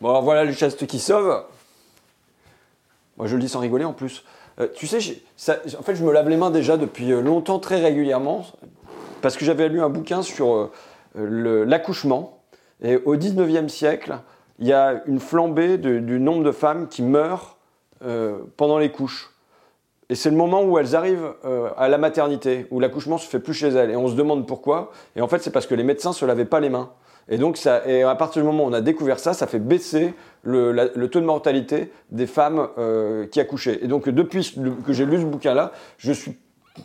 Bon, alors voilà le geste qui sauve. Moi, je le dis sans rigoler en plus. Euh, tu sais, en fait, je me lave les mains déjà depuis euh, longtemps, très régulièrement, parce que j'avais lu un bouquin sur euh, l'accouchement. Et au 19e siècle, il y a une flambée du nombre de femmes qui meurent pendant les couches. Et c'est le moment où elles arrivent à la maternité, où l'accouchement se fait plus chez elles. Et on se demande pourquoi. Et en fait, c'est parce que les médecins se lavaient pas les mains. Et donc, à partir du moment où on a découvert ça, ça fait baisser le, taux de mortalité des femmes euh, qui accouchaient. Et donc, depuis que j'ai lu ce bouquin-là, je suis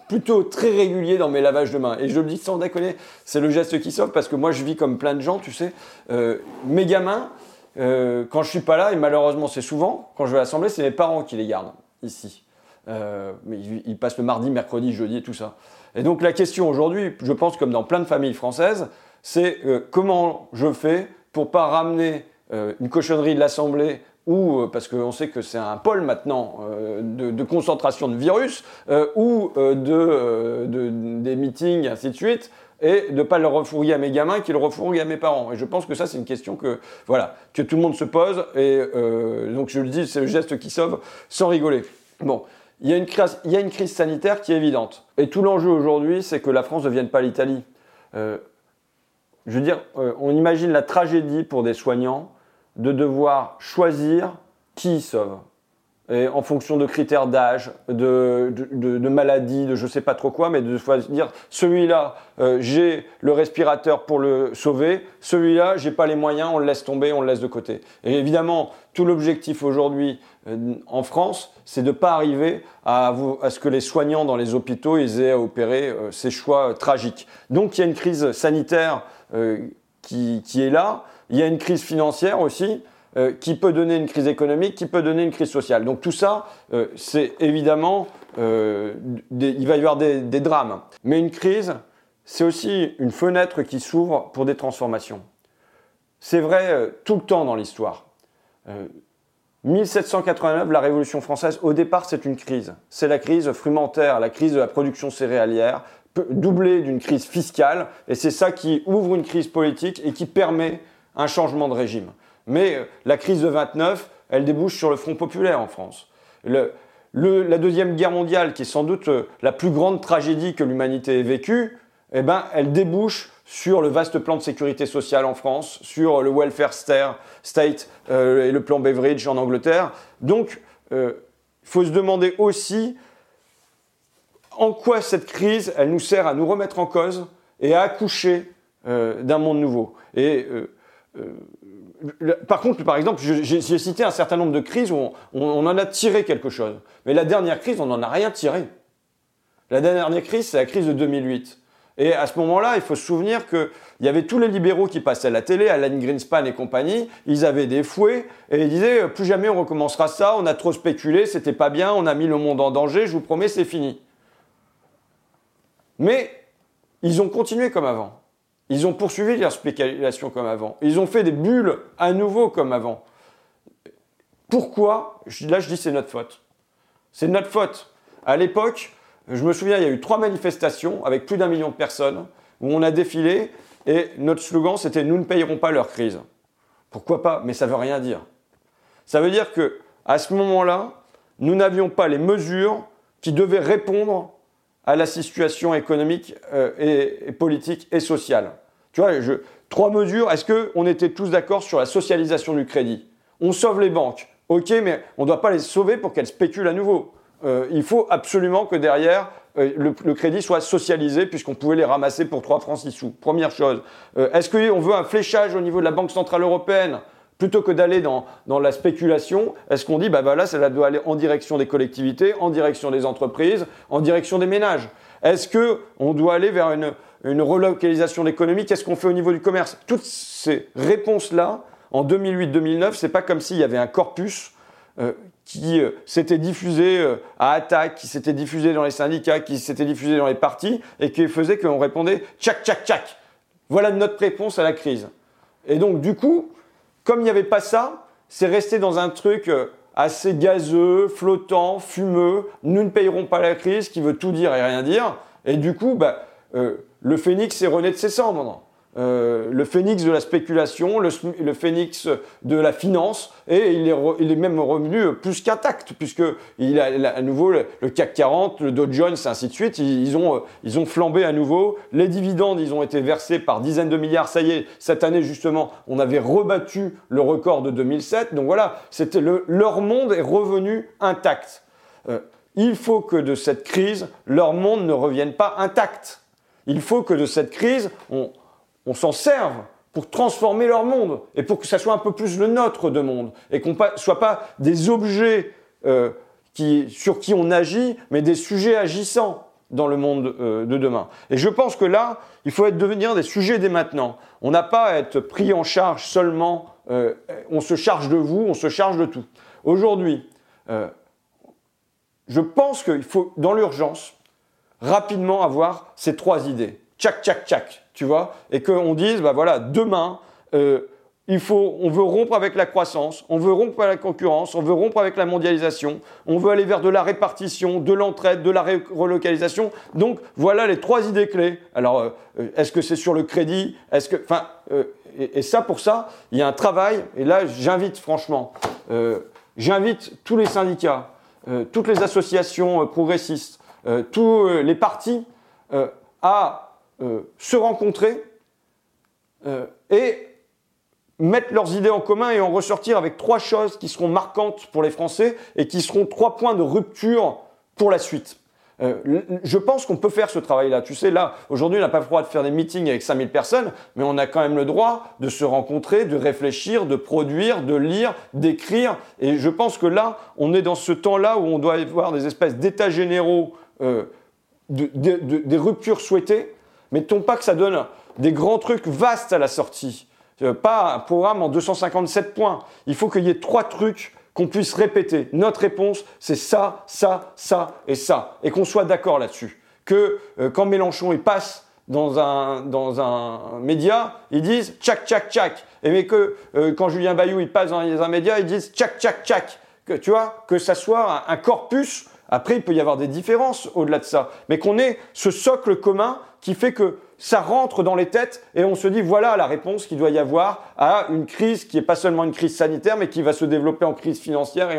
plutôt très régulier dans mes lavages de mains. Et je le dis sans déconner, c'est le geste qui sauve parce que moi, je vis comme plein de gens, tu sais. Euh, mes gamins, euh, quand je suis pas là, et malheureusement, c'est souvent, quand je vais à l'assemblée, c'est mes parents qui les gardent ici. mais ils passent le mardi, mercredi, jeudi et tout ça. Et donc, la question aujourd'hui, je pense comme dans plein de familles françaises, c'est euh, comment je fais pour pas ramener euh, une cochonnerie de l'Assemblée ou euh, parce qu'on sait que c'est un pôle maintenant de, concentration de virus, ou de, des meetings, ainsi de suite, et de ne pas le refourguer à mes gamins, qu'ils le refourguent à mes parents. Et je pense que ça, c'est une question que, voilà, que tout le monde se pose, et donc je le dis, c'est le geste qui sauve, sans rigoler. Bon, il y, a une crise, il y a une crise sanitaire qui est évidente. Et tout l'enjeu aujourd'hui, c'est que la France ne devienne pas l'Italie je veux dire, euh, on imagine la tragédie pour des soignants de devoir choisir qui sauve. Et en fonction de critères d'âge, de, de, maladie, de je sais pas trop quoi, mais de choisir celui-là, euh, j'ai le respirateur pour le sauver, celui-là, j'ai pas les moyens, on le laisse tomber, on le laisse de côté. Et évidemment, tout l'objectif aujourd'hui euh, en France, c'est de pas arriver à, ce que les soignants dans les hôpitaux ils aient à opérer ces choix tragiques. Donc il y a une crise sanitaire euh, qui, est là. Il y a une crise financière aussi. Euh, qui peut donner une crise économique, qui peut donner une crise sociale. Donc tout ça, euh, c'est évidemment, il va y avoir des, des drames. Mais une crise, c'est aussi une fenêtre qui s'ouvre pour des transformations. C'est vrai tout le temps dans l'histoire. 1789, la Révolution française, au départ, c'est une crise. C'est la crise frumentaire, la crise de la production céréalière, doublé d'une crise fiscale, et c'est ça qui ouvre une crise politique et qui permet un changement de régime. Mais euh, la crise de 29, elle débouche sur le Front populaire en France. la Deuxième Guerre mondiale, qui est sans doute euh, la plus grande tragédie que l'humanité ait vécue, eh ben, elle débouche sur le vaste plan de sécurité sociale en France, sur le welfare state euh, et le plan Beveridge en Angleterre. Donc, il faut se demander aussi en quoi cette crise, elle nous sert à nous remettre en cause et à accoucher euh, d'un monde nouveau. Et euh, euh, par contre, par exemple, j'ai cité un certain nombre de crises où on, en a tiré quelque chose. Mais la dernière crise, on n'en a rien tiré. La dernière crise, c'est la crise de 2008. Et à ce moment-là, il faut se souvenir qu'il y avait tous les libéraux qui passaient à la télé, Alan Greenspan et compagnie, ils avaient des fouets et ils disaient plus jamais on recommencera ça, on a trop spéculé, c'était pas bien, on a mis le monde en danger, je vous promets, c'est fini. Mais ils ont continué comme avant. Ils ont poursuivi leur spéculation comme avant. Ils ont fait des bulles à nouveau comme avant. Pourquoi Là, je dis c'est notre faute. C'est notre faute. À l'époque, je me souviens, il y a eu trois manifestations avec plus d'un million de personnes où on a défilé et notre slogan c'était Nous ne payerons pas leur crise. Pourquoi pas? Mais ça veut rien dire. Ça veut dire que à ce moment-là, nous n'avions pas les mesures qui devaient répondre à la situation économique euh, et, politique et sociale. Trois mesures. Est-ce qu'on était tous d'accord sur la socialisation du crédit? On sauve les banques. Ok, mais on ne doit pas les sauver pour qu'elles spéculent à nouveau. Euh, il faut absolument que derrière, euh, le, crédit soit socialisé puisqu'on pouvait les ramasser pour 3 francs 6 sous. Première chose. Est-ce qu'on veut un fléchage au niveau de la Banque Centrale Européenne? Plutôt que d'aller dans, la spéculation, est-ce qu'on dit, bah voilà, ça doit aller en direction des collectivités, en direction des entreprises, en direction des ménages? Est-ce qu'on doit aller vers une, relocalisation de l'économie? Qu'est-ce qu'on fait au niveau du commerce? Toutes ces réponses-là, en 2008-2009, c'est pas comme s'il y avait un corpus euh, qui euh, s'était diffusé euh, à attaque, qui s'était diffusé dans les syndicats, qui s'était diffusé dans les partis, et qui faisait qu'on répondait tchac, tchac, tchac. Voilà notre réponse à la crise. Et donc, du coup, comme il n'y avait pas ça, c'est resté dans un truc euh, assez gazeux, flottant, fumeux. Nous ne payerons pas la crise, qui veut tout dire et rien dire. Et du coup, bah, euh, le phénix est rené de ses cendres. Euh, le phénix de la spéculation, le, phénix de la finance, et il est, il même revenu plus qu'intact, puisqu'il a, a, à nouveau le, CAC 40, le Dow Jones, ainsi de suite, ils, ont, ils ont flambé à nouveau. Les dividendes, ils ont été versés par dizaines de milliards. Ça y est, cette année, justement, on avait rebattu le record de 2007. Donc voilà, c'était leur monde est revenu intact. Euh, il faut que de cette crise, leur monde ne revienne pas intact. Il faut que de cette crise, on, on s'en serve pour transformer leur monde et pour que ça soit un peu plus le nôtre de monde et qu'on ne soit pas des objets euh, sur qui on agit, mais des sujets agissants dans le monde euh, de demain. Et je pense que là, il faut être, devenir des sujets dès maintenant. On n'a pas à être pris en charge seulement, euh, on se charge de vous, on se charge de tout. Aujourd'hui, je pense qu'il faut, dans l'urgence, rapidement avoir ces trois idées. Tchac, tchac, tchac tu vois, et qu'on dise, bah voilà, demain, euh, il faut, on veut rompre avec la croissance, on veut rompre avec la concurrence, on veut rompre avec la mondialisation, on veut aller vers de la répartition, de l'entraide, de la relocalisation. Donc voilà les trois idées clés. Alors, euh, est-ce que c'est sur le crédit? Est-ce que, enfin, euh, et, ça pour ça, il y a un travail. Et là, j'invite franchement, j'invite tous les syndicats, toutes les associations progressistes, tous les partis à euh, se rencontrer euh, et mettre leurs idées en commun et en ressortir avec trois choses qui seront marquantes pour les Français et qui seront trois points de rupture pour la suite. Euh, je pense qu'on peut faire ce travail-là. Tu sais, là, aujourd'hui, on n'a pas le droit de faire des meetings avec 5000 personnes, mais on a quand même le droit de se rencontrer, de réfléchir, de produire, de lire, d'écrire. Et je pense que là, on est dans ce temps-là où on doit avoir des espèces d'états généraux, des ruptures souhaitées, Mettons pas que ça donne des grands trucs vastes à la sortie. Euh, pas un programme en 257 points. Il faut qu'il y ait trois trucs qu'on puisse répéter. Notre réponse, c'est ça, ça, ça et ça. Et qu'on soit d'accord là-dessus. Que euh, quand Mélenchon il passe dans un, dans un média, ils disent tchac, tchac, tchac. Et mais que euh, quand Julien Bayou il passe dans un média, ils disent tchac, tchac, tchac. Que, tu vois, que ça soit un corpus. Après, il peut y avoir des différences au-delà de ça. Mais qu'on ait ce socle commun qui fait que ça rentre dans les têtes et on se dit voilà la réponse qu'il doit y avoir à une crise qui n'est pas seulement une crise sanitaire mais qui va se développer en crise financière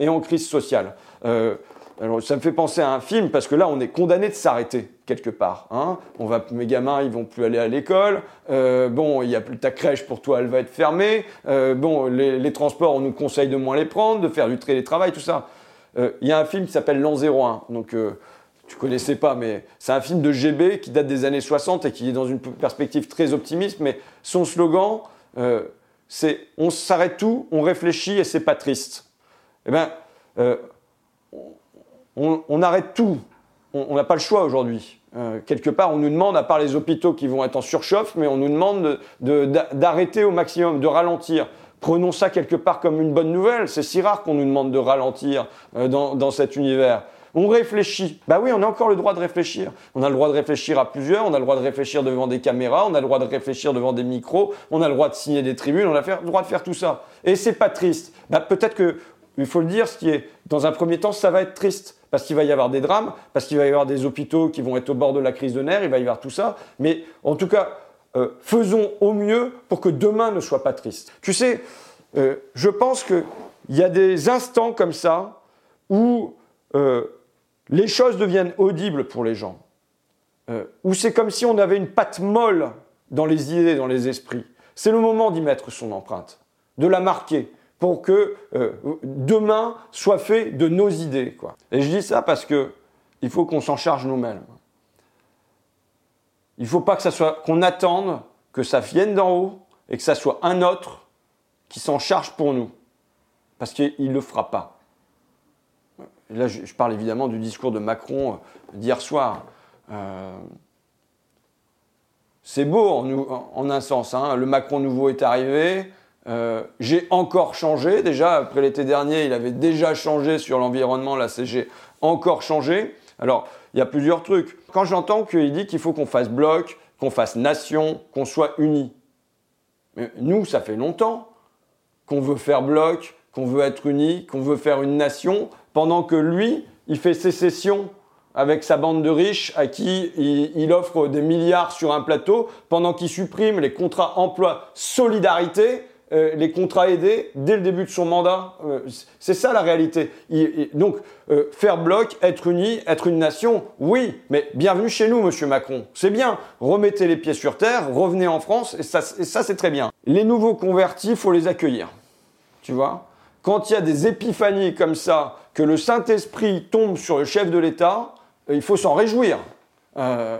et en, crise sociale. Euh, alors ça me fait penser à un film parce que là on est condamné de s'arrêter quelque part. Hein. On va, mes gamins ils vont plus aller à l'école. Euh, bon il y a plus ta crèche pour toi elle va être fermée. Euh, bon les, les, transports on nous conseille de moins les prendre, de faire du télétravail tout ça. Il y a un film qui s'appelle L'an 01 donc tu connaissais pas, mais c'est un film de GB qui date des années 60 et qui est dans une perspective très optimiste. Mais son slogan, euh, c'est on s'arrête tout, on réfléchit et c'est pas triste. Eh bien, euh, on, arrête tout. On n'a pas le choix aujourd'hui. Euh, quelque part, on nous demande, à part les hôpitaux qui vont être en surchauffe, mais on nous demande d'arrêter au maximum, de ralentir. Prenons ça quelque part comme une bonne nouvelle. C'est si rare qu'on nous demande de ralentir dans, dans cet univers. On réfléchit. Bah oui, on a encore le droit de réfléchir. On a le droit de réfléchir à plusieurs, on a le droit de réfléchir devant des caméras, on a le droit de réfléchir devant des micros, on a le droit de signer des tribunes, on a le droit de faire tout ça. Et c'est pas triste. Bah, peut-être que, il faut le dire, ce qui est, dans un premier temps, ça va être triste. Parce qu'il va y avoir des drames, parce qu'il va y avoir des hôpitaux qui vont être au bord de la crise de nerfs, il va y avoir tout ça. Mais en tout cas, euh, faisons au mieux pour que demain ne soit pas triste. Tu sais, euh, je pense qu'il y a des instants comme ça où euh, les choses deviennent audibles pour les gens. Euh, ou c'est comme si on avait une patte molle dans les idées, dans les esprits. C'est le moment d'y mettre son empreinte, de la marquer pour que euh, demain soit fait de nos idées. Et je dis ça parce que il faut qu'on s'en charge nous-mêmes. Il ne faut pas que ça soit qu'on attende que ça vienne d'en haut et que ça soit un autre qui s'en charge pour nous, parce qu'il ne le fera pas là je, parle évidemment du discours de Macron euh, d'hier soir. Euh, c'est beau en, un sens, hein. le Macron nouveau est arrivé, euh, j'ai encore changé, déjà après l'été dernier il avait déjà changé sur l'environnement, la CG encore changé. Alors il y a plusieurs trucs. Quand j'entends qu'il dit qu'il faut qu'on fasse bloc, qu'on fasse nation, qu'on soit unis, nous ça fait longtemps qu'on veut faire bloc, qu'on veut être unis, qu'on veut faire une nation, pendant que lui, il fait sécession avec sa bande de riches à qui il, offre des milliards sur un plateau pendant qu'il supprime les contrats emploi solidarité, euh, les contrats aidés dès le début de son mandat. Euh, c'est ça la réalité. donc euh, faire bloc, être uni, être une nation, oui, mais bienvenue chez nous, Monsieur Macron. C'est bien. Remettez les pieds sur terre, revenez en France, et ça, ça c'est très bien. Les nouveaux convertis, faut les accueillir. Tu vois? Quand il y a des épiphanies comme ça, que le Saint-Esprit tombe sur le chef de l'État, euh, il faut s'en réjouir. Euh,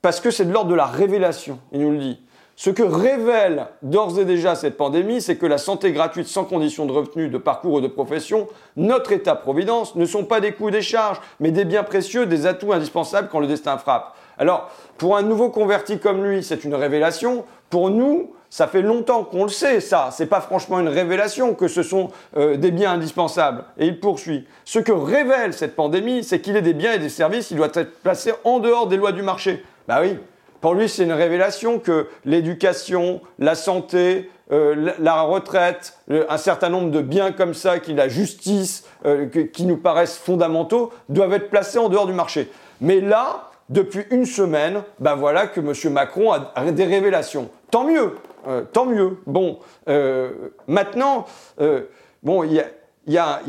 parce que c'est de l'ordre de la révélation, il nous le dit. Ce que révèle d'ores et déjà cette pandémie, c'est que la santé gratuite sans condition de revenu, de parcours ou de profession, notre État-providence, ne sont pas des coûts des charges, mais des biens précieux, des atouts indispensables quand le destin frappe. Alors, pour un nouveau converti comme lui, c'est une révélation. Pour nous, ça fait longtemps qu'on le sait, ça. C'est pas franchement une révélation que ce sont euh, des biens indispensables. Et il poursuit. Ce que révèle cette pandémie, c'est qu'il est des biens et des services qui doivent être placés en dehors des lois du marché. Bah oui. Pour lui, c'est une révélation que l'éducation, la santé, euh, la retraite, un certain nombre de biens comme ça, qui la justice, euh, qui nous paraissent fondamentaux, doivent être placés en dehors du marché. Mais là, depuis une semaine, ben voilà que M. Macron a des révélations. Tant mieux, euh, tant mieux. Bon, euh, maintenant, euh, bon, il,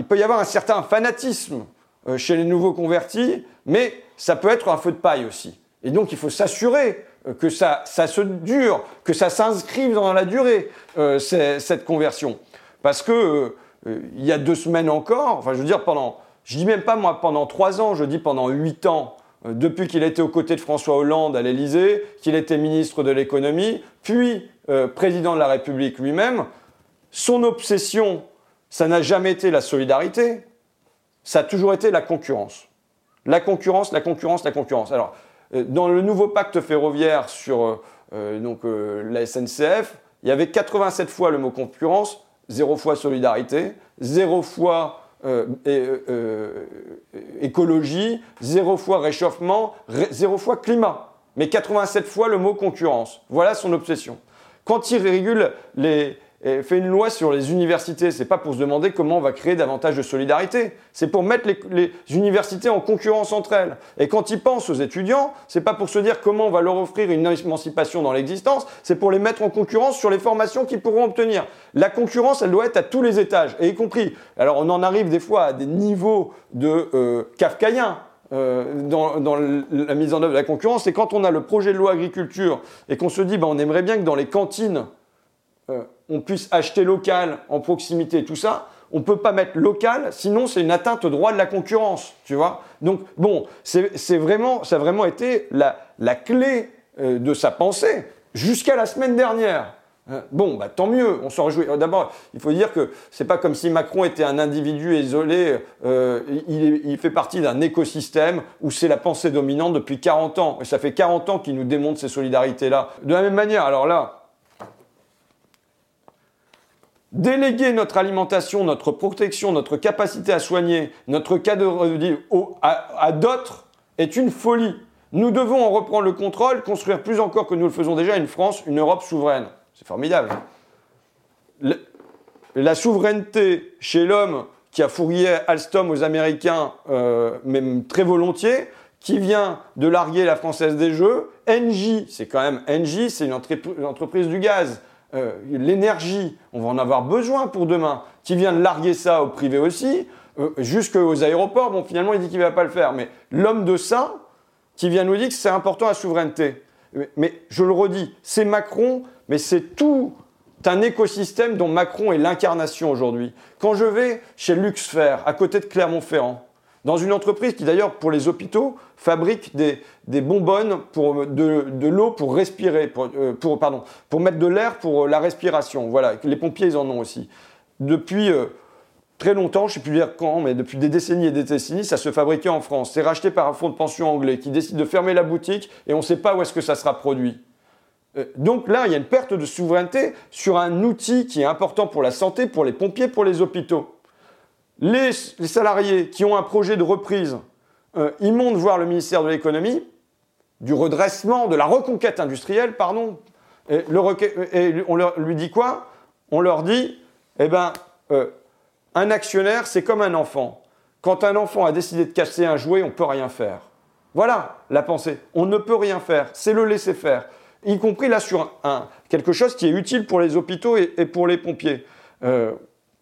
peut y avoir un certain fanatisme chez les nouveaux convertis, mais ça peut être un feu de paille aussi. Et donc, il faut s'assurer que ça, se dure, que ça s'inscrive dans la durée, cette conversion. Parce que il y a deux semaines encore, enfin, je veux dire, pendant, je dis même pas moi pendant trois ans, je dis pendant huit ans, depuis qu'il était aux côtés de François Hollande à l'Élysée, qu'il était ministre de l'économie, puis euh, président de la République lui-même, son obsession, ça n'a jamais été la solidarité, ça a toujours été la concurrence. La concurrence, la concurrence, la concurrence. Alors, euh, dans le nouveau pacte ferroviaire sur euh, donc, la SNCF, il y avait 87 fois le mot concurrence, zéro fois solidarité, zéro fois écologie, zéro fois réchauffement, zéro fois climat. Mais 87 fois le mot concurrence. Voilà son obsession. Quand il régule les, fait une loi sur les universités, c'est pas pour se demander comment on va créer davantage de solidarité, c'est pour mettre les, universités en concurrence entre elles. Et quand il pense aux étudiants, c'est pas pour se dire comment on va leur offrir une émancipation dans l'existence, c'est pour les mettre en concurrence sur les formations qu'ils pourront obtenir. La concurrence, elle doit être à tous les étages, et y compris. Alors on en arrive des fois à des niveaux de euh, kafkaïens. Euh, dans, la mise en œuvre de la concurrence, c'est quand on a le projet de loi agriculture et qu'on se dit, bah, on aimerait bien que dans les cantines, euh, on puisse acheter local en proximité, tout ça, on ne peut pas mettre local, sinon c'est une atteinte au droit de la concurrence, tu vois. Donc, bon, c'est vraiment, ça a vraiment été la, la clé euh, de sa pensée jusqu'à la semaine dernière. Hein? Bon, bah, tant mieux, on s'en réjouit. D'abord, il faut dire que c'est pas comme si Macron était un individu isolé, euh, il, fait partie d'un écosystème où c'est la pensée dominante depuis 40 ans. Et ça fait 40 ans qu'il nous démontre ces solidarités-là. De la même manière, alors là, déléguer notre alimentation, notre protection, notre capacité à soigner, notre cas de à d'autres est une folie. Nous devons en reprendre le contrôle, construire plus encore que nous le faisons déjà une France, une Europe souveraine. C'est formidable. la souveraineté chez l'homme qui a fourrié Alstom aux Américains, euh, même très volontiers, qui vient de larguer la Française des Jeux. Engie, c'est quand même Engie, c'est une, entreprise du gaz. Euh, l'énergie, on va en avoir besoin pour demain. Qui vient de larguer ça au privé aussi, euh, jusqu'aux aéroports. Bon, finalement, il dit qu'il ne va pas le faire. Mais l'homme de ça, qui vient nous dire que c'est important la souveraineté. Mais je le redis, c'est Macron mais c'est tout un écosystème dont Macron est l'incarnation aujourd'hui. Quand je vais chez Luxfer, à côté de Clermont-Ferrand, dans une entreprise qui d'ailleurs pour les hôpitaux fabrique des, bonbonnes de, l'eau pour respirer, pour, euh, mettre de l'air pour la respiration. Voilà, les pompiers ils en ont aussi. Depuis euh, très longtemps, je ne sais plus dire quand, mais depuis des décennies et des décennies, ça se fabriquait en France. C'est racheté par un fonds de pension anglais qui décide de fermer la boutique et on ne sait pas où est-ce que ça sera produit. Euh, donc là, il y a une perte de souveraineté sur un outil qui est important pour la santé, pour les pompiers, pour les hôpitaux. Les, salariés qui ont un projet de reprise, euh, ils montent voir le ministère de l'économie, du redressement, de la reconquête industrielle, pardon. Et, on leur, lui dit quoi? On leur dit, eh ben, euh, un actionnaire, c'est comme un enfant. quand un enfant a décidé de casser un jouet, on ne peut rien faire. Voilà la pensée. On ne peut rien faire. C'est le laisser faire. Y compris là sur un, quelque chose qui est utile pour les hôpitaux et, pour les pompiers. Euh,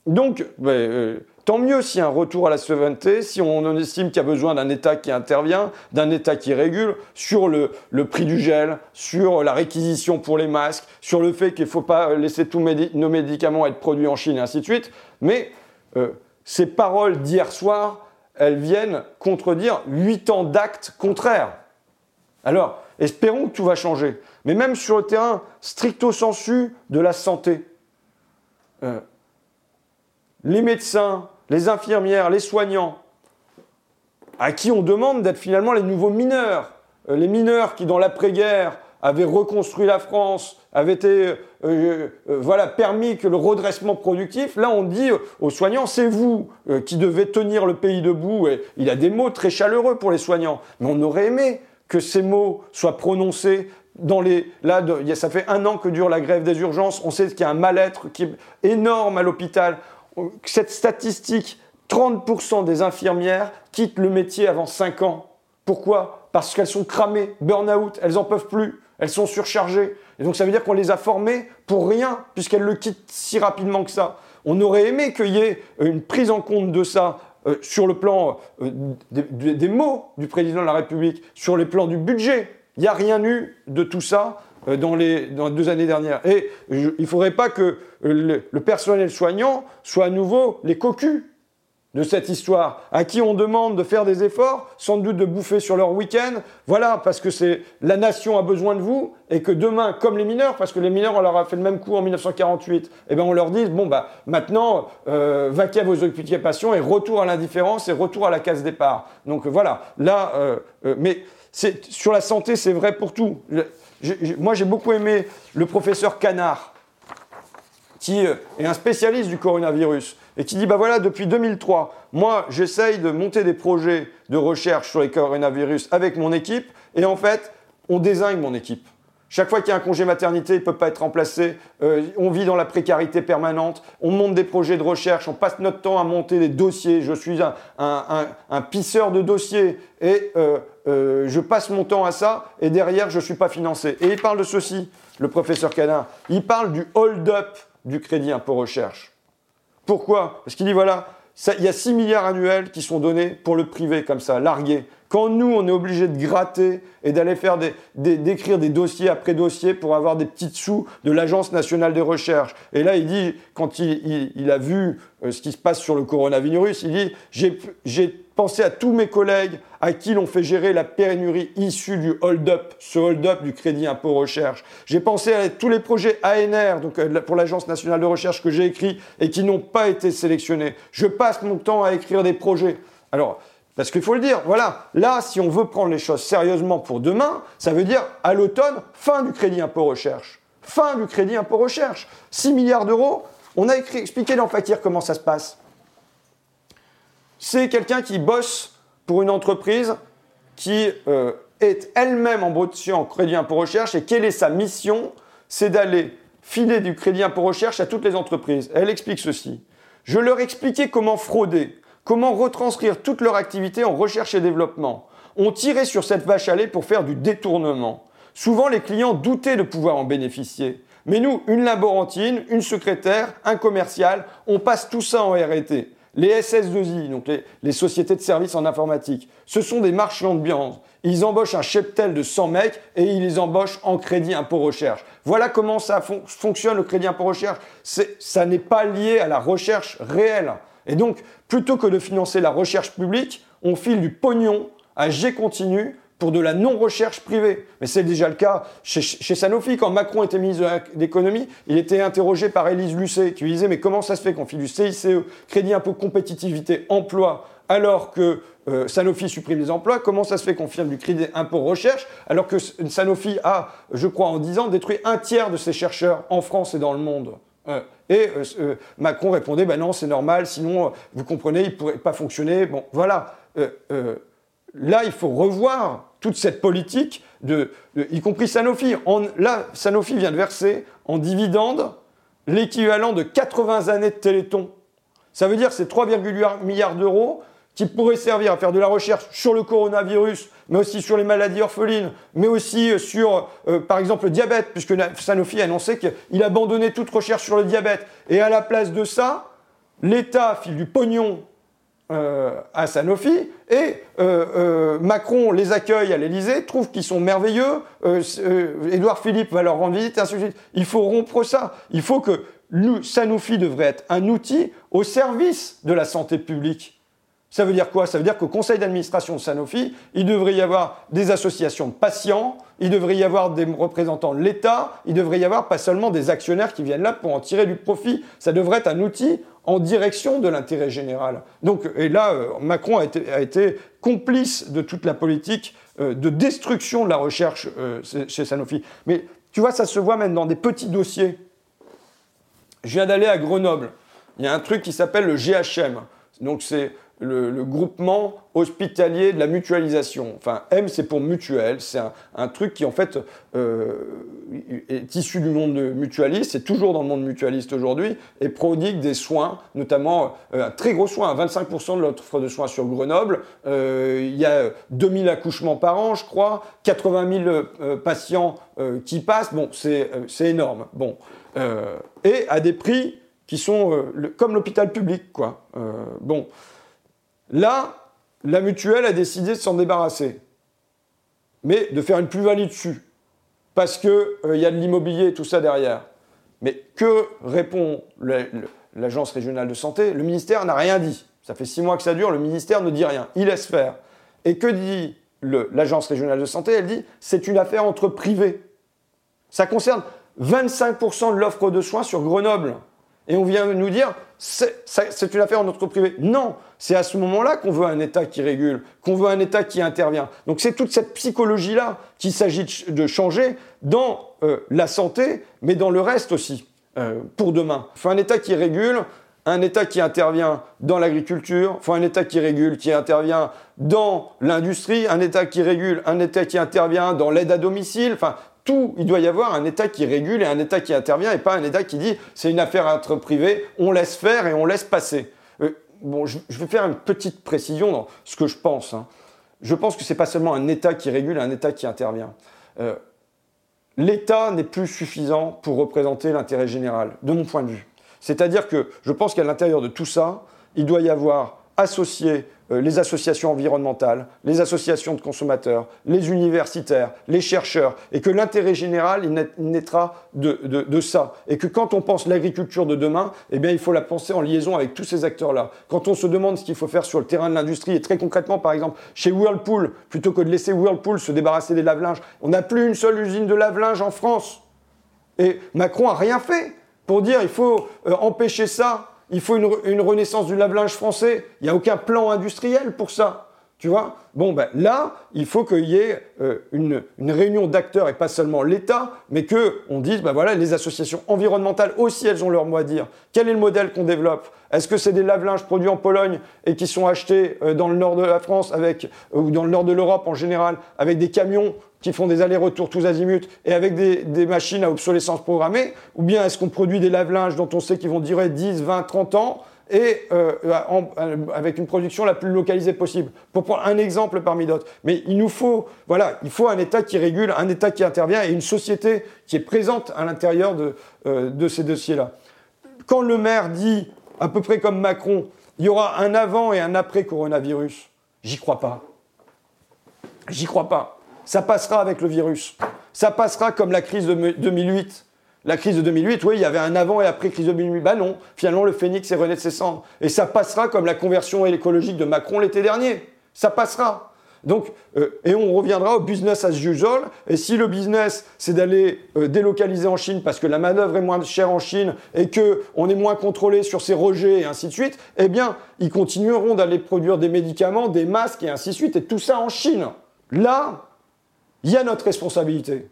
donc, ben, euh, tant mieux s'il y a un retour à la souveraineté, si on estime qu'il y a besoin d'un État qui intervient, d'un État qui régule sur le, prix du gel, sur la réquisition pour les masques, sur le fait qu'il ne faut pas laisser tous nos médicaments être produits en Chine et ainsi de suite. Mais euh, ces paroles d'hier soir, elles viennent contredire huit ans d'actes contraires. Alors, espérons que tout va changer. Mais même sur le terrain stricto sensu de la santé, euh, les médecins, les infirmières, les soignants, à qui on demande d'être finalement les nouveaux mineurs, euh, les mineurs qui dans l'après-guerre avaient reconstruit la France, avaient été euh, voilà, permis que le redressement productif, là on dit aux soignants, c'est vous qui devez tenir le pays debout. Et il a des mots très chaleureux pour les soignants, mais on aurait aimé que ces mots soient prononcés dans les, là, ça fait un an que dure la grève des urgences. On sait qu'il y a un mal-être qui est énorme à l'hôpital. Cette statistique, 30% des infirmières quittent le métier avant 5 ans. Pourquoi? Parce qu'elles sont cramées, burn-out, elles n'en peuvent plus, elles sont surchargées. Et donc ça veut dire qu'on les a formées pour rien, puisqu'elles le quittent si rapidement que ça. On aurait aimé qu'il y ait une prise en compte de ça euh, sur le plan euh, des, mots du président de la République, sur les plans du budget. Il n'y a rien eu de tout ça euh, dans les, deux années dernières. Et il ne faudrait pas que le, le, personnel soignant soit à nouveau les cocus de cette histoire, à qui on demande de faire des efforts, sans doute de bouffer sur leur week-end, voilà, parce que c'est la nation a besoin de vous, et que demain, comme les mineurs, parce que les mineurs, on leur a fait le même coup en 1948, et eh bien on leur dit, bon, bah, maintenant, euh, vaquez à vos occupations, et retour à l'indifférence, et retour à la case départ. Donc voilà, là, euh, euh, mais sur la santé, c'est vrai pour tout. moi, j'ai beaucoup aimé le professeur Canard, qui est un spécialiste du coronavirus et qui dit, bah voilà, depuis 2003, moi, j'essaye de monter des projets de recherche sur les coronavirus avec mon équipe, et en fait, on désigne mon équipe. Chaque fois qu'il y a un congé maternité, il ne peut pas être remplacé. Euh, on vit dans la précarité permanente. On monte des projets de recherche. On passe notre temps à monter des dossiers. Je suis un, un, pisseur de dossiers et euh, euh, je passe mon temps à ça. Et derrière, je ne suis pas financé. Et il parle de ceci, le professeur Canin. Il parle du hold-up du crédit impôt recherche. Pourquoi? Parce qu'il dit voilà, il y a 6 milliards annuels qui sont donnés pour le privé comme ça, largués. Quand nous, on est obligé de gratter et d'aller faire des, d'écrire des dossiers après dossiers pour avoir des petites sous de l'Agence nationale des recherches. Et là, il dit, quand il, a vu euh, ce qui se passe sur le coronavirus, il dit, j'ai pensé à tous mes collègues à qui l'on fait gérer la pénurie issue du hold-up, ce hold-up du crédit impôt recherche. J'ai pensé à tous les projets ANR, donc euh, pour l'Agence nationale de recherche que j'ai écrits et qui n'ont pas été sélectionnés. Je passe mon temps à écrire des projets. Alors, parce qu'il faut le dire, voilà, là, si on veut prendre les choses sérieusement pour demain, ça veut dire à l'automne, fin du crédit impôt recherche. Fin du crédit impôt recherche. 6 milliards d'euros. On a expliqué dans Fakir comment ça se passe. C'est quelqu'un qui bosse pour une entreprise qui euh, est elle-même embauchée en crédit impôt recherche et quelle est sa mission? C'est d'aller filer du crédit impôt recherche à toutes les entreprises. Elle explique ceci. Je leur expliquais comment frauder, comment retranscrire toute leur activité en recherche et développement. On tirait sur cette vache à lait pour faire du détournement. Souvent, les clients doutaient de pouvoir en bénéficier. Mais nous, une laborantine, une secrétaire, un commercial, on passe tout ça en RT. Les SS2I, donc les, sociétés de services en informatique, ce sont des marchands de biens. Ils embauchent un cheptel de 100 mecs et ils les embauchent en crédit impôt recherche. Voilà comment ça fonctionne le crédit impôt recherche. Ça n'est pas lié à la recherche réelle. Et donc, plutôt que de financer la recherche publique, on file du pognon à G continu pour de la non-recherche privée. Mais c'est déjà le cas chez, Sanofi. Quand Macron était ministre de l'économie, il était interrogé par Élise Lucet, qui lui Mais comment ça se fait qu'on file du CICE, crédit impôt compétitivité, emploi, alors que euh, Sanofi supprime les emplois? Comment ça se fait qu'on file du crédit impôt recherche, alors que Sanofi a, je crois, en 10 ans, détruit un tiers de ses chercheurs en France et dans le monde? Euh, et euh, Macron répondait, ben non, c'est normal, sinon, vous comprenez, il pourrait pas fonctionner. Bon, voilà. Là, il faut revoir toute cette politique, y compris Sanofi. là, Sanofi vient de verser en dividende l'équivalent de 80 années de Téléthon. Ça veut dire c'est 3,8 milliards d'euros qui pourrait servir à faire de la recherche sur le coronavirus, mais aussi sur les maladies orphelines, mais aussi euh, sur, euh, par exemple, le diabète, puisque Sanofi a annoncé qu'il abandonnait toute recherche sur le diabète. Et à la place de ça, l'État file du pognon euh, à Sanofi et Macron les accueille à l'Élysée, trouve qu'ils sont merveilleux. Édouard Philippe va leur rendre visite, ainsi de suite. Il faut rompre ça. Il faut que Sanofi devrait être un outil au service de la santé publique. Ça veut dire quoi? Ça veut dire qu'au conseil d'administration de Sanofi, il devrait y avoir des associations de patients, il devrait y avoir des représentants de l'État, il devrait y avoir pas seulement des actionnaires qui viennent là pour en tirer du profit. Ça devrait être un outil en direction de l'intérêt général. Donc, et là, euh, Macron a été, complice de toute la politique euh, de destruction de la recherche euh, chez Sanofi. Mais tu vois, ça se voit même dans des petits dossiers. Je viens d'aller à Grenoble. Il y a un truc qui s'appelle le GHM. Donc c'est le, groupement hospitalier de la mutualisation. Enfin, M, c'est pour mutuelle. C'est un, truc qui, en fait, euh, est issu du monde mutualiste, c'est toujours dans le monde mutualiste aujourd'hui, et prodigue des soins, notamment euh, un très gros soin, 25% de l'offre de soins sur Grenoble. Euh, il y a 2000 accouchements par an, je crois, 80 000 patients qui passent. Bon, c'est énorme. Bon. et à des prix qui sont comme l'hôpital public, quoi. bon. Là, la mutuelle a décidé de s'en débarrasser, mais de faire une plus-value dessus, parce qu'il euh, y a de l'immobilier et tout ça derrière. Mais que répond l'agence régionale de santé? Le ministère n'a rien dit. Ça fait six mois que ça dure, le ministère ne dit rien, il laisse faire. Et que dit l'agence régionale de santé? Elle dit c'est une affaire entre privés. Ça concerne 25% de l'offre de soins sur Grenoble. Et on vient nous dire c'est une affaire en notre privé. Non, c'est à ce moment-là qu'on veut un État qui régule, qu'on veut un État qui intervient. Donc c'est toute cette psychologie-là qu'il s'agit de changer dans euh, la santé, mais dans le reste aussi, euh, pour demain. Il faut un État qui régule, un État qui intervient dans l'agriculture, faut un État qui régule, qui intervient dans l'industrie, un État qui régule, un État qui intervient dans l'aide à domicile, enfin tout, il doit y avoir un État qui régule et un État qui intervient et pas un État qui dit c'est une affaire entre privés, on laisse faire et on laisse passer. Euh, bon, je, vais faire une petite précision dans ce que je pense. Hein. Je pense que ce n'est pas seulement un État qui régule un État qui intervient. Euh, L'État n'est plus suffisant pour représenter l'intérêt général, de mon point de vue. C'est-à-dire que je pense qu'à l'intérieur de tout ça, il doit y avoir associé les associations environnementales, les associations de consommateurs, les universitaires, les chercheurs, et que l'intérêt général, il naîtra de, ça. Et que quand on pense l'agriculture de demain, eh bien, il faut la penser en liaison avec tous ces acteurs-là. Quand on se demande ce qu'il faut faire sur le terrain de l'industrie, et très concrètement, par exemple, chez Whirlpool, plutôt que de laisser Whirlpool se débarrasser des lave-linges, on n'a plus une seule usine de lave-linge en France. Et Macron a rien fait pour dire il faut euh, empêcher ça il faut une, renaissance du lave-linge français. Il n'y a aucun plan industriel pour ça. Tu vois? Bon, ben là, il faut qu'il y ait euh, une, réunion d'acteurs et pas seulement l'État, mais qu'on dise, ben voilà, les associations environnementales aussi, elles ont leur mot à dire. Quel est le modèle qu'on développe? Est-ce que c'est des lave-linges produits en Pologne et qui sont achetés euh, dans le nord de la France avec, euh, ou dans le nord de l'Europe en général, avec des camions qui font des allers-retours tous azimuts et avec des, machines à obsolescence programmée? Ou bien est-ce qu'on produit des lave-linges dont on sait qu'ils vont durer 10, 20, 30 ans et euh, avec une production la plus localisée possible. Pour prendre un exemple parmi d'autres. Mais il nous faut, voilà, il faut un État qui régule, un État qui intervient et une société qui est présente à l'intérieur de, euh, de ces dossiers-là. Quand le maire dit, à peu près comme Macron, il y aura un avant et un après coronavirus, j'y crois pas. J'y crois pas. Ça passera avec le virus. Ça passera comme la crise de 2008. La crise de 2008, oui, il y avait un avant et après crise de 2008. Bah non, finalement, le phénix est rené de. Et ça passera comme la conversion écologique de Macron l'été dernier. Ça passera. Donc, euh, et on reviendra au business as usual. Et si le business, c'est d'aller euh, délocaliser en Chine parce que la manœuvre est moins chère en Chine et qu'on est moins contrôlé sur ses rejets et ainsi de suite, eh bien, ils continueront d'aller produire des médicaments, des masques et ainsi de suite, et tout ça en Chine. Là, il y a notre responsabilité.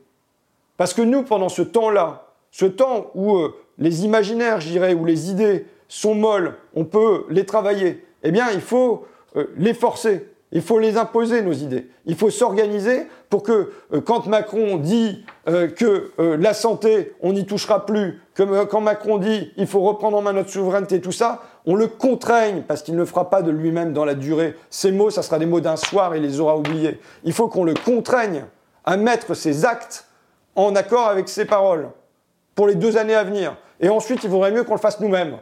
Parce que nous, pendant ce temps-là, ce temps où euh, les imaginaires, je dirais, où les idées sont molles, on peut les travailler, eh bien, il faut euh, les forcer. Il faut les imposer, nos idées. Il faut s'organiser pour que euh, quand Macron dit que la santé, on n'y touchera plus, que quand Macron dit il faut reprendre en main notre souveraineté, tout ça, on le contraigne parce qu'il ne fera pas de lui-même dans la durée. Ces mots, ça sera des mots d'un soir, il les aura oubliés. Il faut qu'on le contraigne à mettre ses actes en accord avec ses paroles pour les deux années à venir. Et ensuite, il vaudrait mieux qu'on le fasse nous-mêmes.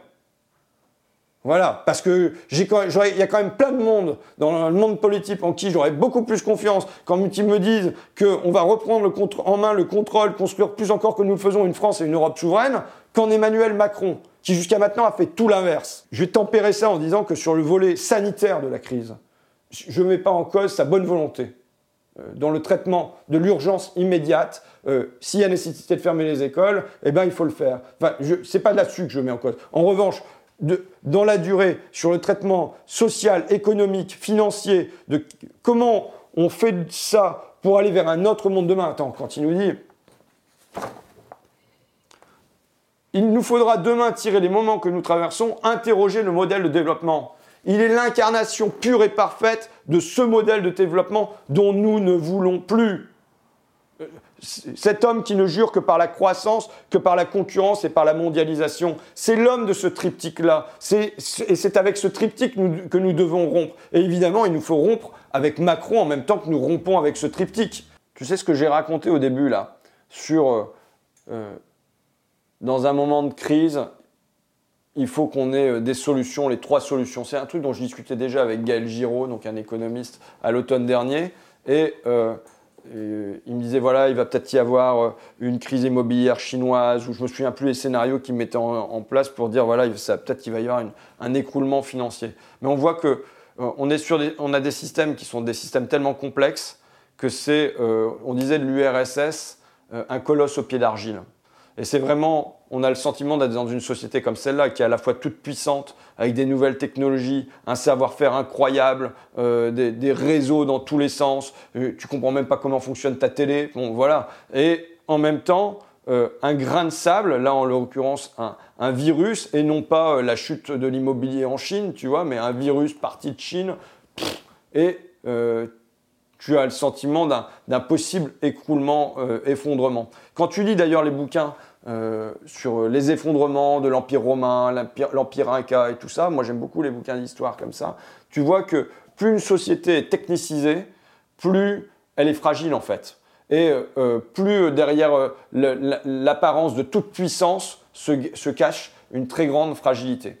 Voilà, parce que il y a quand même plein de monde dans le monde politique en qui j'aurais beaucoup plus confiance quand ils me disent qu'on va reprendre en main le contrôle, construire plus encore que nous le faisons une France et une Europe souveraine, qu'en Emmanuel Macron, qui jusqu'à maintenant a fait tout l'inverse. Je vais tempérer ça en disant que sur le volet sanitaire de la crise, je ne mets pas en cause sa bonne volonté. Euh, dans le traitement de l'urgence immédiate, euh, s'il y a nécessité de fermer les écoles, eh ben il faut le faire. Enfin, ce n'est pas là-dessus que je mets en cause. En revanche, dans la durée, sur le traitement social, économique, financier, de comment on fait ça pour aller vers un autre monde demain? Attends, quand il nous dit il nous faudra demain tirer les moments que nous traversons, interroger le modèle de développement. Il est l'incarnation pure et parfaite de ce modèle de développement dont nous ne voulons plus cet homme qui ne jure que par la croissance, que par la concurrence et par la mondialisation. C'est l'homme de ce triptyque-là. Et c'est avec ce triptyque que nous devons rompre. Et évidemment, il nous faut rompre avec Macron en même temps que nous rompons avec ce triptyque. Tu sais ce que j'ai raconté au début, là, sur... Euh, euh, dans un moment de crise, il faut qu'on ait euh, des solutions, les trois solutions. C'est un truc dont je discutais déjà avec Gaël Giraud, donc un économiste, à l'automne dernier. Et euh, il me disait voilà, il va peut-être y avoir euh, une crise immobilière chinoise, ou je me souviens plus les scénarios qu'il mettait en, place pour dire voilà, peut-être qu'il va y avoir un écroulement financier. Mais on voit que on, est sur on a des systèmes qui sont des systèmes tellement complexes que c'est, on disait de l'URSS, un colosse au pied d'argile. Et c'est vraiment, on a le sentiment d'être dans une société comme celle-là, qui est à la fois toute puissante, avec des nouvelles technologies, un savoir-faire incroyable, euh, des, réseaux dans tous les sens. Euh, tu comprends même pas comment fonctionne ta télé. Bon, voilà. Et en même temps, euh, un grain de sable, là en l'occurrence un, virus, et non pas la chute de l'immobilier en Chine, tu vois, mais un virus parti de Chine. et tu as le sentiment d'un possible écroulement, euh, effondrement. Quand tu lis d'ailleurs les bouquins euh, sur les effondrements de l'Empire romain, l'Empire Inca et tout ça, moi j'aime beaucoup les bouquins d'histoire comme ça, tu vois que plus une société est technicisée, plus elle est fragile en fait. Et euh, plus derrière l'apparence de toute puissance se, cache une très grande fragilité.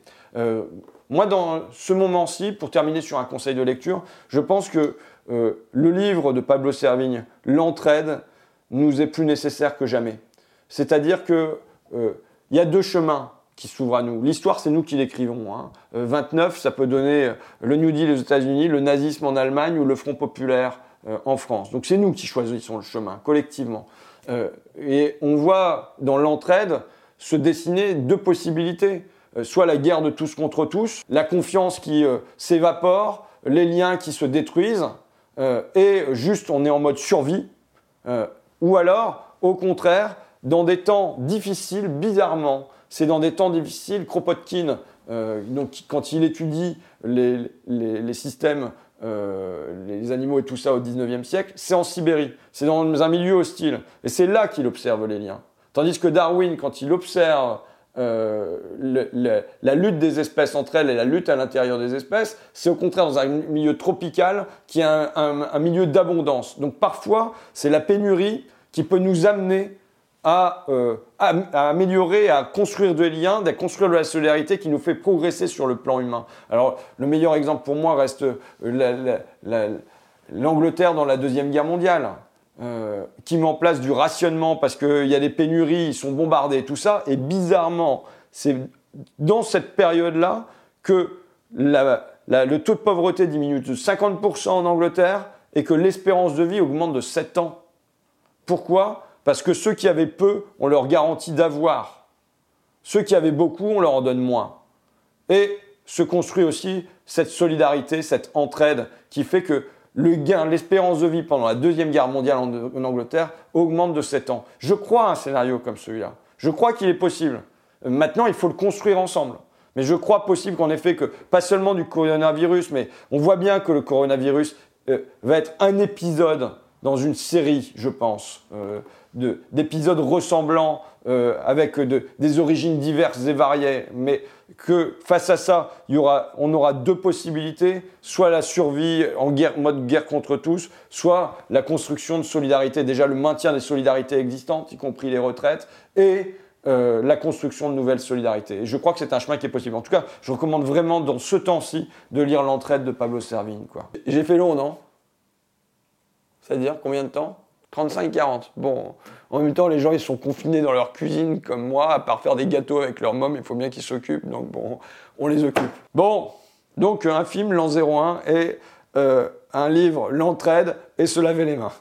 moi, dans ce moment-ci, pour terminer sur un conseil de lecture, je pense que euh, le livre de Pablo Servigne, L'entraide, nous est plus nécessaire que jamais. C'est-à-dire qu'il euh, y a deux chemins qui s'ouvrent à nous. L'histoire, c'est nous qui l'écrivons. 29, hein. euh, ça peut donner le New Deal aux États-Unis, le nazisme en Allemagne ou le Front populaire en France. Donc c'est nous qui choisissons le chemin, collectivement. et on voit dans l'entraide se dessiner deux possibilités. soit la guerre de tous contre tous, la confiance qui s'évapore, les liens qui se détruisent, euh, et juste on est en mode survie, euh, ou alors, au contraire, dans des temps difficiles, bizarrement, c'est dans des temps difficiles, Kropotkin, euh, donc, quand il étudie les, systèmes, les animaux et tout ça au 19e siècle, c'est en Sibérie, c'est dans un milieu hostile, et c'est là qu'il observe les liens. Tandis que Darwin, quand il observe la lutte des espèces entre elles et la lutte à l'intérieur des espèces, c'est au contraire dans un milieu tropical qui est un, milieu d'abondance. Donc parfois, c'est la pénurie qui peut nous amener à, euh, améliorer, à construire des liens, à construire de la solidarité qui nous fait progresser sur le plan humain. Alors le meilleur exemple pour moi reste l'Angleterre dans la Deuxième Guerre mondiale. Euh, qui met en place du rationnement parce qu'il y a des pénuries, ils sont bombardés, tout ça. Et bizarrement, c'est dans cette période-là que le taux de pauvreté diminue de 50% en Angleterre et que l'espérance de vie augmente de 7 ans. Pourquoi? Parce que ceux qui avaient peu, on leur garantit d'avoir. Ceux qui avaient beaucoup, on leur en donne moins. Et se construit aussi cette solidarité, cette entraide qui fait que le gain, l'espérance de vie pendant la Deuxième Guerre mondiale en, Angleterre augmente de 7 ans. Je crois à un scénario comme celui-là. Je crois qu'il est possible. Maintenant, il faut le construire ensemble. Mais je crois possible qu'en effet, que pas seulement du coronavirus, mais on voit bien que le coronavirus euh, va être un épisode dans une série, je pense, euh, d'épisodes ressemblants euh, avec des origines diverses et variées, mais que face à ça, on aura deux possibilités, soit la survie en mode guerre contre tous, soit la construction de solidarité, déjà le maintien des solidarités existantes, y compris les retraites, et euh, la construction de nouvelles solidarités. Je crois que c'est un chemin qui est possible. En tout cas, je recommande vraiment dans ce temps-ci de lire L'entraide de Pablo Servigne. J'ai fait long, non? C'est-à-dire combien de temps? 35-40. Bon, en même temps, les gens, ils sont confinés dans leur cuisine comme moi, à part faire des gâteaux avec leur môme, il faut bien qu'ils s'occupent, donc bon, on les occupe. Bon, donc un film, l'an 01, et euh, un livre, l'entraide, et se laver les mains.